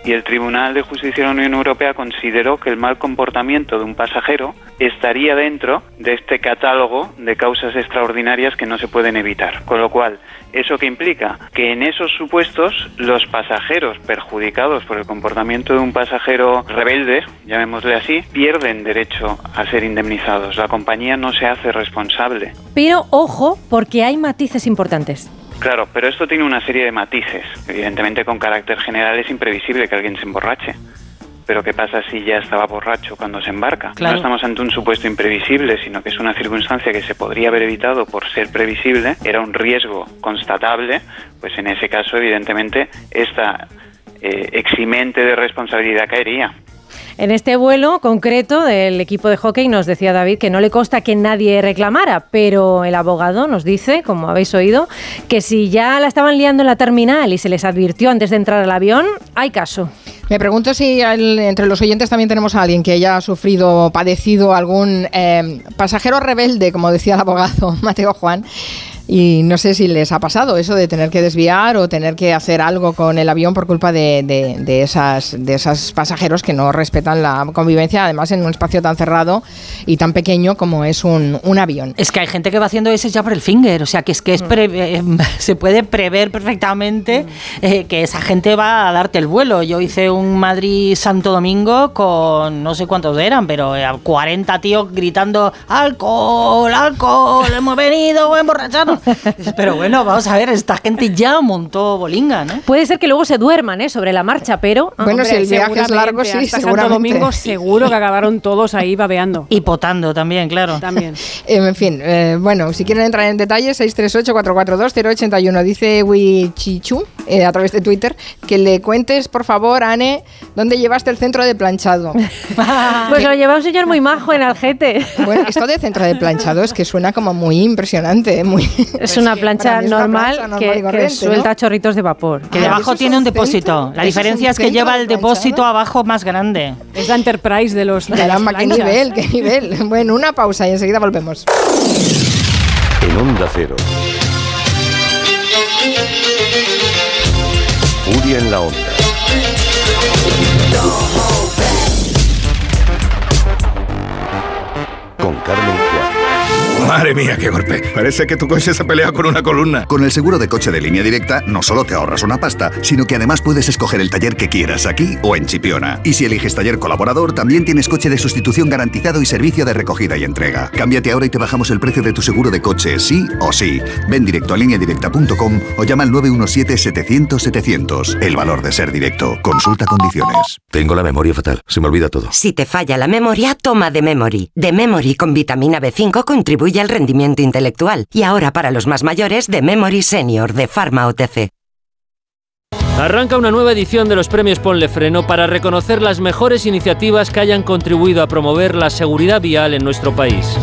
Y el Tribunal de Justicia de la Unión Europea consideró que el mal comportamiento de un pasajero estaría dentro de este catálogo de causas extraordinarias que no se pueden evitar. Con lo cual, ¿eso qué implica? Que en esos supuestos los pasajeros perjudicados por el comportamiento de un pasajero rebelde, llamémosle así, pierden derecho a ser indemnizados. La compañía no se hace responsable. Pero ojo, porque hay matices importantes. Claro, pero esto tiene una serie de matices. Evidentemente, con carácter general es imprevisible que alguien se emborrache. Pero ¿qué pasa si ya estaba borracho cuando se embarca? Claro. No estamos ante un supuesto imprevisible, sino que es una circunstancia que se podría haber evitado por ser previsible, era un riesgo constatable, pues en ese caso, evidentemente, esta eh, eximente de responsabilidad caería. En este vuelo concreto del equipo de hockey nos decía David que no le consta que nadie reclamara, pero el abogado nos dice, como habéis oído, que si ya la estaban liando en la terminal y se les advirtió antes de entrar al avión, hay caso. Me pregunto si entre los oyentes también tenemos a alguien que haya sufrido padecido algún eh, pasajero rebelde, como decía el abogado Mateo Juan. Y no sé si les ha pasado eso de tener que desviar o tener que hacer algo con el avión por culpa de, de, de esas, de esos pasajeros que no respetan la convivencia, además en un espacio tan cerrado y tan pequeño como es un, un avión. Es que hay gente que va haciendo ese ya por el finger, o sea que es que es Mm. pre- eh, se puede prever perfectamente eh, que esa gente va a darte el vuelo. Yo hice un Madrid-Santo Domingo con no sé cuántos eran, pero eh, 40 tíos gritando alcohol, alcohol, hemos venido a emborracharnos. Pero bueno, vamos a ver, esta gente ya montó bolinga, ¿no? Puede ser que luego se duerman ¿eh? sobre la marcha, pero... Bueno, si el viaje es largo, sí, hasta Santo. Domingo seguro que acabaron todos ahí babeando. Y potando también, claro. También. En fin, eh, bueno, si quieren entrar en detalles, 638-442-081. Dice Wichichu eh, a través de Twitter que le cuentes, por favor, Ane, dónde llevaste el centro de planchado. Pues lo lleva un señor muy majo en Algete. Bueno, esto de centro de planchado es que suena como muy impresionante. ¿eh? Muy, Es una plancha es una normal, plancha normal que, que suelta ¿no? chorritos de vapor. Que debajo tiene un depósito. La diferencia es que lleva el depósito abajo más grande. Es la Enterprise de los. de las qué nivel, qué nivel. Bueno, una pausa y enseguida volvemos. En Onda Cero. Furia en la Onda. Con Carmen. Madre mía, qué golpe. Parece que tu coche se pelea con una columna. Con el seguro de coche de línea directa no solo te ahorras una pasta, sino que además puedes escoger el taller que quieras aquí o en Chipiona. Y si eliges taller colaborador, también tienes coche de sustitución garantizado y servicio de recogida y entrega. Cámbiate ahora y te bajamos el precio de tu seguro de coche, sí o sí. Ven directo a lineadirecta.com o llama al 917-700-700. El valor de ser directo. Consulta condiciones. Tengo la memoria fatal. Se me olvida todo. Si te falla la memoria, toma de Memory. De Memory con vitamina B5 contribuye al rendimiento intelectual. Y ahora para los más mayores, de Memory Senior de Pharma OTC. Arranca una nueva edición de los premios Ponle Freno para reconocer las mejores iniciativas que hayan contribuido a promover la seguridad vial en nuestro país.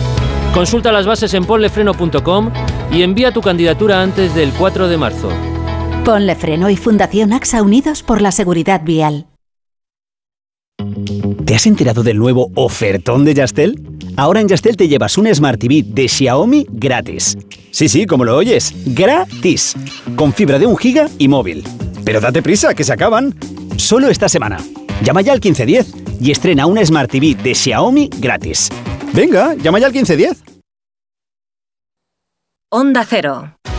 Consulta las bases en ponlefreno.com y envía tu candidatura antes del 4 de marzo. Ponle Freno y Fundación AXA Unidos por la Seguridad Vial. ¿Te has enterado del nuevo ofertón de Yastel? Ahora en Yastel te llevas un Smart TV de Xiaomi gratis. Sí, sí, como lo oyes, gratis. Con fibra de un giga y móvil. Pero date prisa, que se acaban. Solo esta semana. Llama ya al 1510 y estrena una Smart TV de Xiaomi gratis. Venga, llama ya al 1510. Onda Cero.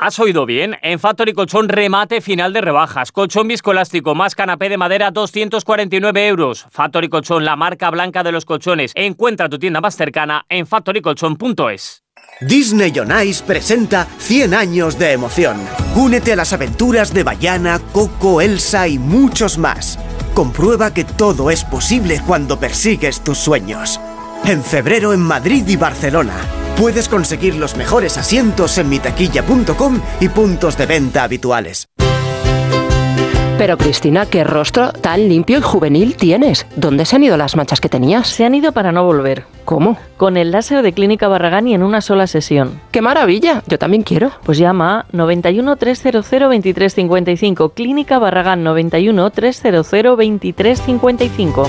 ¿Has oído bien? En Factory Colchón remate final de rebajas. Colchón viscoelástico más canapé de madera 249 euros. Factory Colchón, la marca blanca de los colchones. Encuentra tu tienda más cercana en factorycolchón.es. Disney on presenta 100 años de emoción. Únete a las aventuras de Bayana, Coco, Elsa y muchos más. Comprueba que todo es posible cuando persigues tus sueños. En febrero en Madrid y Barcelona. Puedes conseguir los mejores asientos en mitaquilla.com y puntos de venta habituales. Pero Cristina, ¿qué rostro tan limpio y juvenil tienes? ¿Dónde se han ido las manchas que tenías? Se han ido para no volver. ¿Cómo? Con el láser de Clínica Barragán y en una sola sesión. ¡Qué maravilla! Yo también quiero. Pues llama a 91 300 2355. Clínica Barragán 91 300 2355.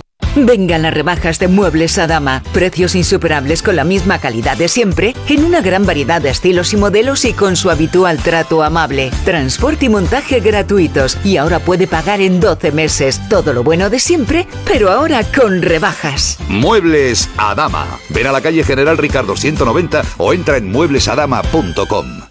Vengan las rebajas de Muebles Adama. Precios insuperables con la misma calidad de siempre, en una gran variedad de estilos y modelos y con su habitual trato amable. Transporte y montaje gratuitos. Y ahora puede pagar en 12 meses. Todo lo bueno de siempre, pero ahora con rebajas. Muebles Adama. Ven a la calle General Ricardo 190 o entra en mueblesadama.com.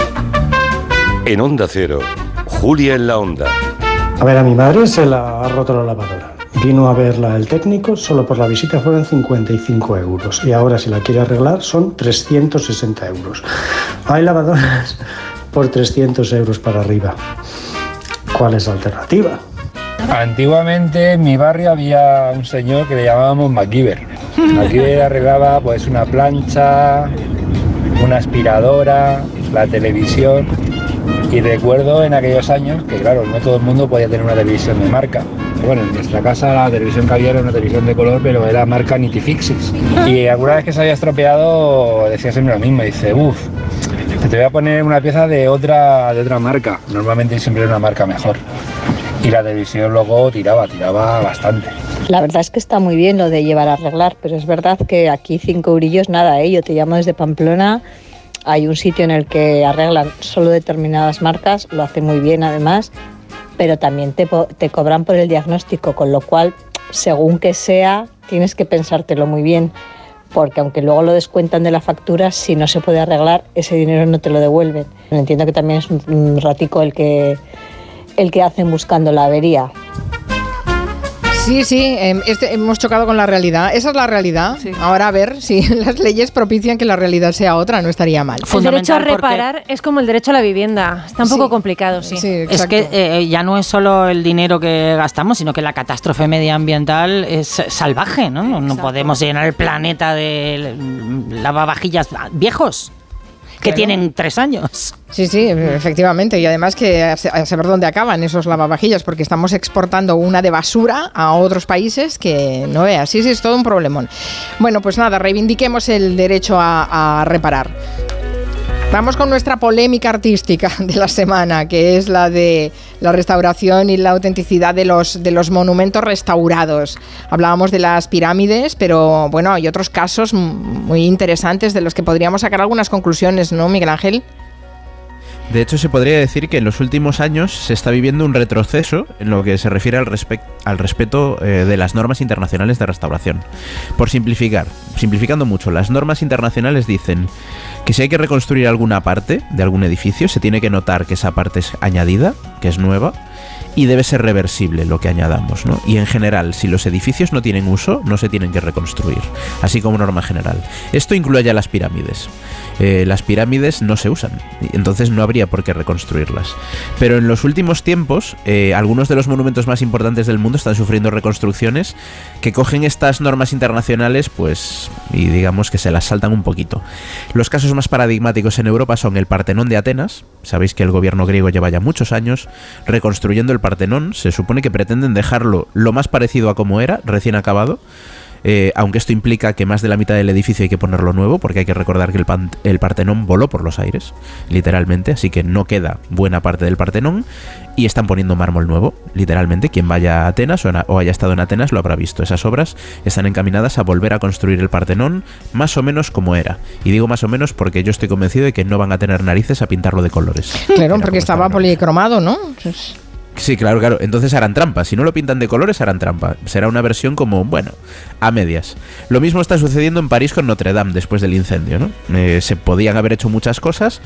En Onda Cero, Julia en la Onda. A ver, a mi madre se la ha roto la lavadora. Vino a verla el técnico, solo por la visita fueron 55 euros. Y ahora si la quiere arreglar son 360 euros. Hay lavadoras por 300 euros para arriba. ¿Cuál es la alternativa? Antiguamente en mi barrio había un señor que le llamábamos MacGyver. MacGyver arreglaba pues una plancha, una aspiradora, la televisión. Y recuerdo en aquellos años que claro, no todo el mundo podía tener una televisión de marca. Bueno, en nuestra casa la televisión que había era una televisión de color, pero era marca Nitifixis. Y alguna vez que se había estropeado decía siempre lo mismo, dice, uff, te voy a poner una pieza de otra, de otra marca. Normalmente siempre era una marca mejor. Y la televisión luego tiraba, tiraba bastante. La verdad es que está muy bien lo de llevar a arreglar, pero es verdad que aquí cinco eurillos nada, ¿eh? yo te llamo desde Pamplona, hay un sitio en el que arreglan solo determinadas marcas, lo hace muy bien además, pero también te, te cobran por el diagnóstico, con lo cual, según que sea, tienes que pensártelo muy bien, porque aunque luego lo descuentan de la factura, si no se puede arreglar, ese dinero no te lo devuelven. Entiendo que también es un, un ratico el que, el que hacen buscando la avería. Sí, sí, em, este- hemos chocado con la realidad. Esa es la realidad. Ahora a ver si las leyes propician que la realidad sea otra, no estaría mal. El derecho a reparar es como el derecho a la vivienda. Está un poco complicado, sí. Es que eh, ya no es solo el dinero que gastamos, sino que la catástrofe medioambiental es salvaje, ¿no? No- No podemos llenar el planeta de lavavajillas viejos que Claro. tienen tres años. Sí, sí, efectivamente. Y además que a saber dónde acaban esos lavavajillas, porque estamos exportando una de basura a otros países que no veas. Sí, sí, es todo un problemón. Bueno, pues nada, reivindiquemos el derecho a, a reparar. Vamos con nuestra polémica artística de la semana, que es la de la restauración y la autenticidad de los, de los monumentos restaurados. Hablábamos de las pirámides, pero bueno, hay otros casos muy interesantes de los que podríamos sacar algunas conclusiones, ¿no, Miguel Ángel? De hecho, se podría decir que en los últimos años se está viviendo un retroceso en lo que se refiere al, al respeto eh, de las normas internacionales de restauración. Por simplificar, simplificando mucho, las normas internacionales dicen que si hay que reconstruir alguna parte de algún edificio, se tiene que notar que esa parte es añadida, que es nueva, y debe ser reversible lo que añadamos, ¿no? Y en general, si los edificios no tienen uso, no se tienen que reconstruir, así como norma general. Esto incluye ya las pirámides. Eh, las pirámides no se usan, entonces no habría por qué reconstruirlas. Pero en los últimos tiempos, eh, algunos de los monumentos más importantes del mundo están sufriendo reconstrucciones que cogen estas normas internacionales, pues, y digamos que se las saltan un poquito. Los casos más paradigmáticos en Europa son el Partenón de Atenas. Sabéis que el gobierno griego lleva ya muchos años reconstruyendo el Partenón. Se supone que pretenden dejarlo lo más parecido a como era, recién acabado. Eh, aunque esto implica que más de la mitad del edificio hay que ponerlo nuevo, porque hay que recordar que el, pan- el Partenón voló por los aires, literalmente, así que no queda buena parte del Partenón, y están poniendo mármol nuevo, literalmente. Quien vaya a Atenas o, haya estado en Atenas lo habrá visto. Esas obras están encaminadas a volver a construir el Partenón más o menos como era. Y digo más o menos porque yo estoy convencido de que no van a tener narices a pintarlo de colores. Claro, porque estaba policromado, ¿no? Pues- Sí, claro, claro. Entonces harán trampa. Si no lo pintan de colores, harán trampa. Será una versión como, bueno, a medias. Lo mismo está sucediendo en París con Notre Dame después del incendio, ¿no? Eh, se podían haber hecho muchas cosas,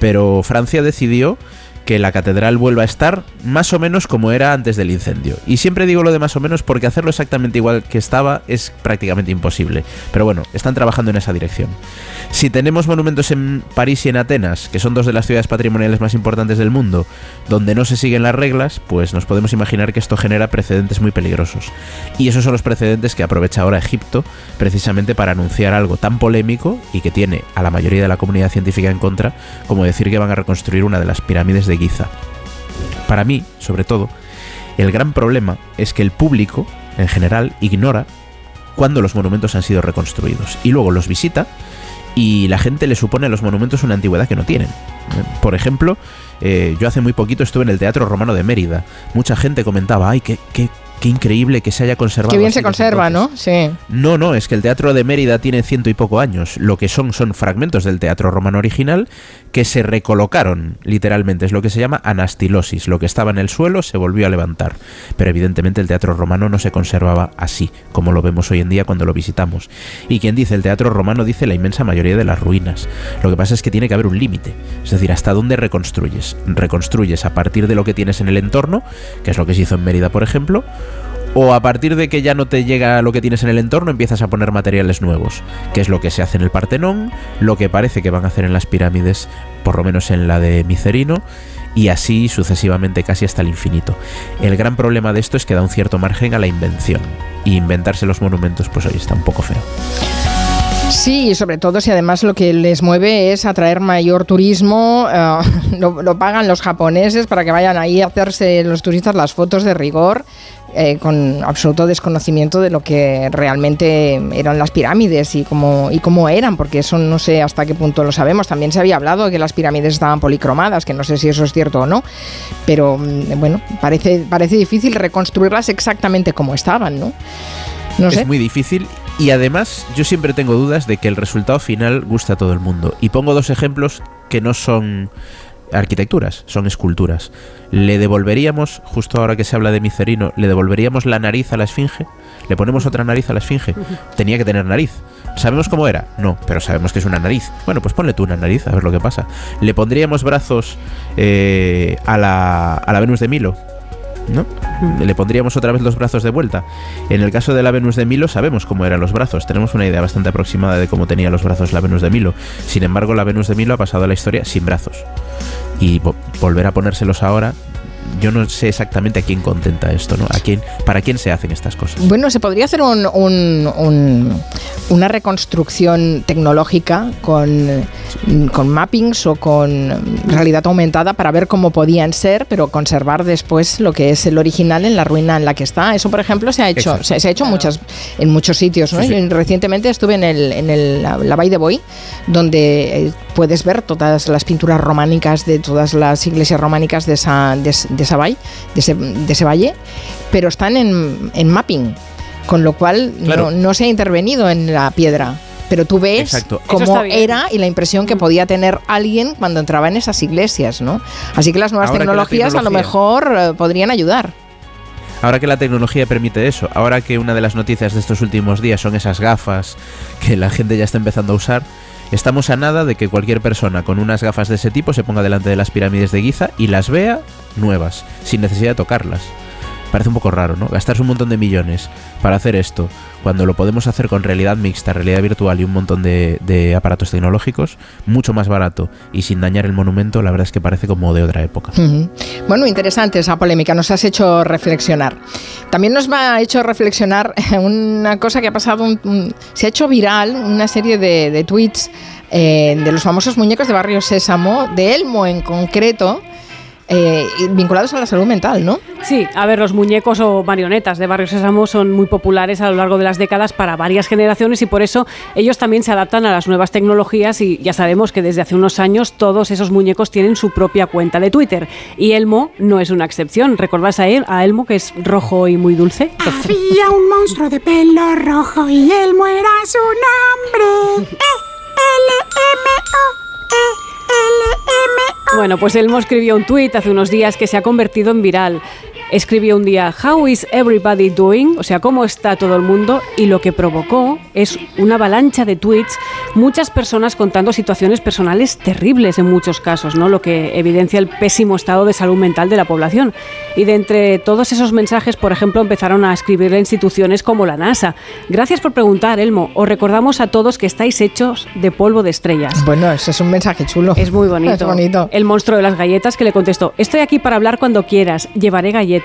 pero Francia decidió que la catedral vuelva a estar más o menos como era antes del incendio. Y siempre digo lo de más o menos porque hacerlo exactamente igual que estaba es prácticamente imposible. Pero bueno, están trabajando en esa dirección. Si tenemos monumentos en París y en Atenas, que son dos de las ciudades patrimoniales más importantes del mundo, donde no se siguen las reglas, pues nos podemos imaginar que esto genera precedentes muy peligrosos. Y esos son los precedentes que aprovecha ahora Egipto precisamente para anunciar algo tan polémico y que tiene a la mayoría de la comunidad científica en contra, como decir que van a reconstruir una de las pirámides de Giza. Para mí, sobre todo, el gran problema es que el público, en general, ignora cuándo los monumentos han sido reconstruidos y luego los visita y la gente le supone a los monumentos una antigüedad que no tienen. Por ejemplo, eh, yo hace muy poquito estuve en el Teatro Romano de Mérida. Mucha gente comentaba, ay, qué, qué, qué increíble que se haya conservado. Qué bien se conserva, entonces". ¿no? Sí. No, no, es que el Teatro de Mérida tiene ciento y poco años. Lo que son son fragmentos del Teatro Romano original que se recolocaron, literalmente. Es lo que se llama anastilosis. Lo que estaba en el suelo se volvió a levantar. Pero evidentemente el Teatro Romano no se conservaba así, como lo vemos hoy en día cuando lo visitamos. Y quien dice el Teatro Romano dice la inmensa mayoría de las ruinas. Lo que pasa es que tiene que haber un límite. Es decir, hasta dónde reconstruyes. Reconstruyes a partir de lo que tienes en el entorno, que es lo que se hizo en Mérida, por ejemplo, o a partir de que ya no te llega lo que tienes en el entorno, empiezas a poner materiales nuevos, que es lo que se hace en el Partenón, lo que parece que van a hacer en las pirámides, por lo menos en la de Micerino, y así sucesivamente casi hasta el infinito. El gran problema de esto es que da un cierto margen a la invención, y inventarse los monumentos, pues hoy está un poco feo. Sí, y sobre todo si además lo que les mueve es atraer mayor turismo, eh, lo, lo pagan los japoneses para que vayan ahí a hacerse los turistas las fotos de rigor. eh, con absoluto desconocimiento de lo que realmente eran las pirámides y cómo, y cómo eran, porque eso no sé hasta qué punto lo sabemos. También se había hablado de que las pirámides estaban policromadas, que no sé si eso es cierto o no, pero mm, bueno, parece, parece difícil reconstruirlas exactamente como estaban, ¿no? No sé. Es muy difícil y además yo siempre tengo dudas de que el resultado final guste a todo el mundo. Y pongo dos ejemplos que no son arquitecturas, son esculturas. ¿Le devolveríamos, justo ahora que se habla de Micerino, le devolveríamos la nariz a la esfinge? ¿Le ponemos otra nariz a la esfinge? Tenía que tener nariz. ¿Sabemos cómo era? No, pero sabemos que es una nariz. Bueno, pues ponle tú una nariz, a ver lo que pasa. ¿Le pondríamos brazos eh, a, la, a la Venus de Milo? ¿No? Le pondríamos otra vez los brazos de vuelta. En el caso de la Venus de Milo sabemos cómo eran los brazos, tenemos una idea bastante aproximada de cómo tenía los brazos la Venus de Milo. Sin embargo, la Venus de Milo ha pasado a la historia sin brazos. Y vo- volver a ponérselos ahora, yo no sé exactamente a quién contenta esto, ¿no? A quién, para quién se hacen estas cosas. Bueno, se podría hacer un- un- un- una reconstrucción tecnológica con, con mappings o con realidad aumentada para ver cómo podían ser, pero conservar después lo que es el original en la ruina en la que está. Eso, por ejemplo, se ha hecho, se, se ha hecho muchas, en muchos sitios. ¿no? Sí, sí. Yo recientemente estuve en, el, en el- la, la Bay de Boy, donde eh, puedes ver todas las pinturas románicas de todas las iglesias románicas de esa, de, de esa de ese, de ese valle, pero están en, en mapping, con lo cual Claro. no, no se ha intervenido en la piedra. Pero tú ves Exacto. Cómo era y la impresión que podía tener alguien cuando entraba en esas iglesias, ¿no? Así que las nuevas Ahora que la tecnologías a lo mejor eh, podrían ayudar. Ahora que la tecnología permite eso, ahora que una de las noticias de estos últimos días son esas gafas que la gente ya está empezando a usar, estamos a nada de que cualquier persona con unas gafas de ese tipo se ponga delante de las pirámides de Giza y las vea nuevas, sin necesidad de tocarlas. Parece un poco raro, ¿no? Gastarse un montón de millones para hacer esto, cuando lo podemos hacer con realidad mixta, realidad virtual y un montón de, aparatos tecnológicos, mucho más barato y sin dañar el monumento, la verdad es que parece como de otra época. Ujú. Bueno, interesante esa polémica, nos has hecho reflexionar. También nos ha hecho reflexionar una cosa que ha pasado, se ha hecho viral una serie de, de tweets eh, de los famosos muñecos de Barrio Sésamo, de Elmo en concreto, eh, vinculados a la salud mental, ¿no? Sí, a ver, los muñecos o marionetas de Barrio Sésamo son muy populares a lo largo de las décadas para varias generaciones y por eso ellos también se adaptan a las nuevas tecnologías y ya sabemos que desde hace unos años todos esos muñecos tienen su propia cuenta de Twitter y Elmo no es una excepción. ¿Recordáis a, él, a Elmo que es rojo y muy dulce? Había un monstruo de pelo rojo y Elmo era su nombre. E-L-M-O. E-L-M-O. Bueno, pues Elmo escribió un tuit hace unos días que se ha convertido en viral. Escribió un día How is everybody doing? O sea, ¿cómo está todo el mundo? Y lo que provocó es una avalancha de tweets, muchas personas contando situaciones personales terribles en muchos casos, ¿no? Lo que evidencia el pésimo estado de salud mental de la población. Y de entre todos esos mensajes, por ejemplo, empezaron a escribirle instituciones como la NASA. Gracias por preguntar, Elmo. Os recordamos a todos que estáis hechos de polvo de estrellas. Bueno, ese es un mensaje chulo. Es muy bonito. Es bonito. El monstruo de las galletas que le contestó, estoy aquí para hablar cuando quieras, llevaré galletas.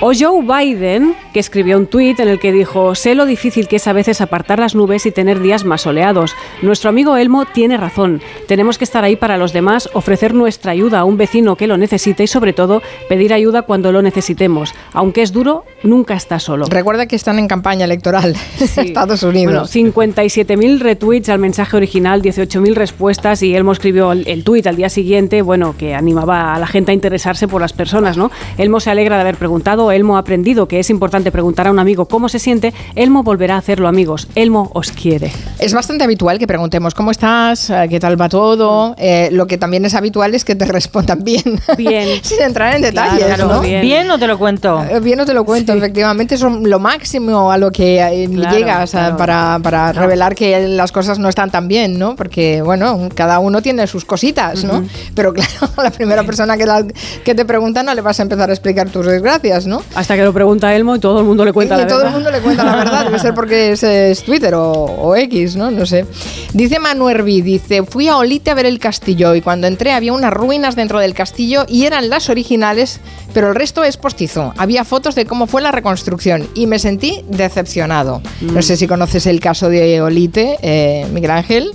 O Joe Biden, que escribió un tuit en el que dijo, sé lo difícil que es a veces apartar las nubes y tener días más soleados. Nuestro amigo Elmo tiene razón. Tenemos que estar ahí para los demás, ofrecer nuestra ayuda a un vecino que lo necesite y sobre todo pedir ayuda cuando lo necesitemos. Aunque es duro, nunca está solo. Recuerda que están en campaña electoral Estados Unidos. Bueno, 57.000 retweets al mensaje original, 18.000 respuestas y Elmo escribió el, el tuit al día siguiente, bueno, que animaba a la gente a interesarse por las personas, ¿no? Elmo se alegra de haber preguntado, Elmo ha aprendido que es importante preguntar a un amigo cómo se siente, Elmo volverá a hacerlo, amigos. Elmo os quiere. Es bastante habitual que preguntemos cómo estás, Eh, qué tal va todo. Eh, lo que también es habitual es que te respondan bien. Bien. Sin entrar en detalles, Claro, ¿no? bien. Bien o te lo cuento. Eh, Bien no te lo cuento, efectivamente, son lo máximo a lo que eh, Claro, llegas claro. para, para revelar que las cosas no están tan bien, ¿no? Porque, bueno, cada uno tiene sus cositas, ¿no? Ujú. Pero claro, a la primera persona que, la- que te pregunta no le vas a empezar a explicar tus desgracias, ¿no? Hasta que lo pregunta Elmo y todo el mundo le cuenta y la todo verdad. el mundo le cuenta la verdad, debe ser porque es, es Twitter o, o X, ¿no? No sé. Dice Manu Herví, dice, fui a Olite a ver el castillo y cuando entré había unas ruinas dentro del castillo y eran las originales, pero el resto es postizo. Había fotos de cómo fue la reconstrucción y me sentí decepcionado. No sé si conoces el caso de Olite, eh, Miguel Ángel.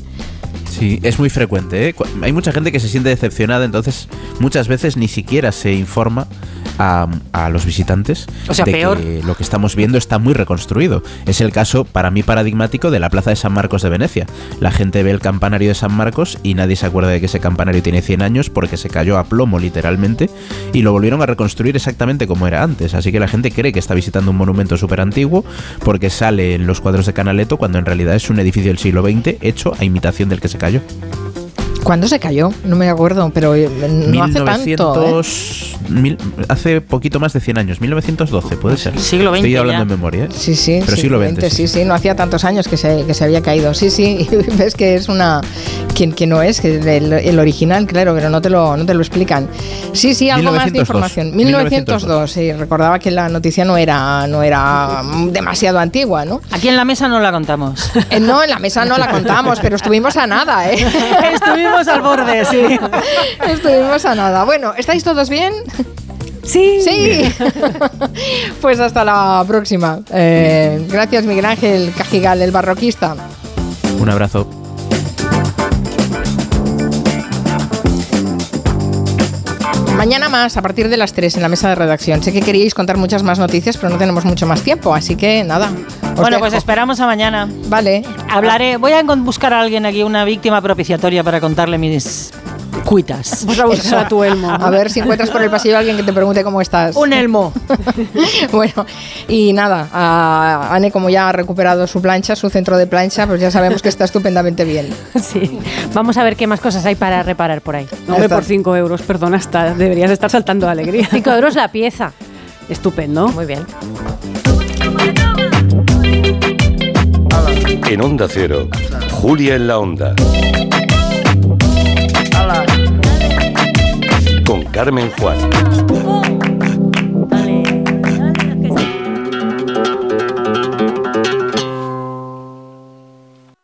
Sí, es muy frecuente. ¿eh? Hay mucha gente que se siente decepcionada, entonces muchas veces ni siquiera se informa a, a los visitantes O sea, de peor. que lo que estamos viendo está muy reconstruido. Es el caso, para mí, paradigmático de la Plaza de San Marcos de Venecia. La gente ve el campanario de San Marcos y nadie se acuerda de que ese campanario tiene 100 años porque se cayó a plomo literalmente y lo volvieron a reconstruir exactamente como era antes. Así que la gente cree que está visitando un monumento súper antiguo porque sale en los cuadros de Canaletto cuando en realidad es un edificio del siglo XX hecho a imitación del que se cayó. ¿Cuándo se cayó? No me acuerdo, pero eh, no hace tanto. ¿eh? 1900, mil- hace poquito más de 100 años, 1912 puede ser. Siglo Estoy XX hablando ya. en memoria. ¿eh? Sí, sí, Pero siglo XX. sí, sí, no hacía tantos años que se, que se había caído. Sí, sí, y ves que es una. que, que no es, que el, el original, claro, pero no te, lo, no te lo explican. Sí, sí, algo más de 1902. información. 1902, sí, recordaba que la noticia no era, no era demasiado antigua, ¿no? Aquí en la mesa no la contamos. Eh, no, en la mesa no la contamos, pero estuvimos a nada, ¿eh? Estuvimos al borde, sí. Estuvimos a nada. Bueno, ¿estáis todos bien? Sí. Sí. pues hasta la próxima. Eh, gracias, Miguel Ángel Cajigal, el barroquista. Un abrazo. Mañana más, a partir de las 3 en la mesa de redacción. Sé que queríais contar muchas más noticias, pero no tenemos mucho más tiempo, así que nada. Bueno, dejo. pues esperamos a mañana. Vale. Hablaré, voy a buscar a alguien aquí, una víctima propiciatoria para contarle mis cuitas. Vas a buscar a tu Elmo. A ver si encuentras por el pasillo a alguien que te pregunte cómo estás. Un elmo. bueno, y nada, a Ane como ya ha recuperado su plancha, su centro de plancha, pues ya sabemos que está estupendamente bien. Sí. Vamos a ver qué más cosas hay para reparar por ahí. Hombre, por 5 euros, perdona, está, deberías estar saltando de alegría. 5 euros la pieza. Estupendo. Muy bien. En Onda Cero, Julia en la Onda. Carmen Juan.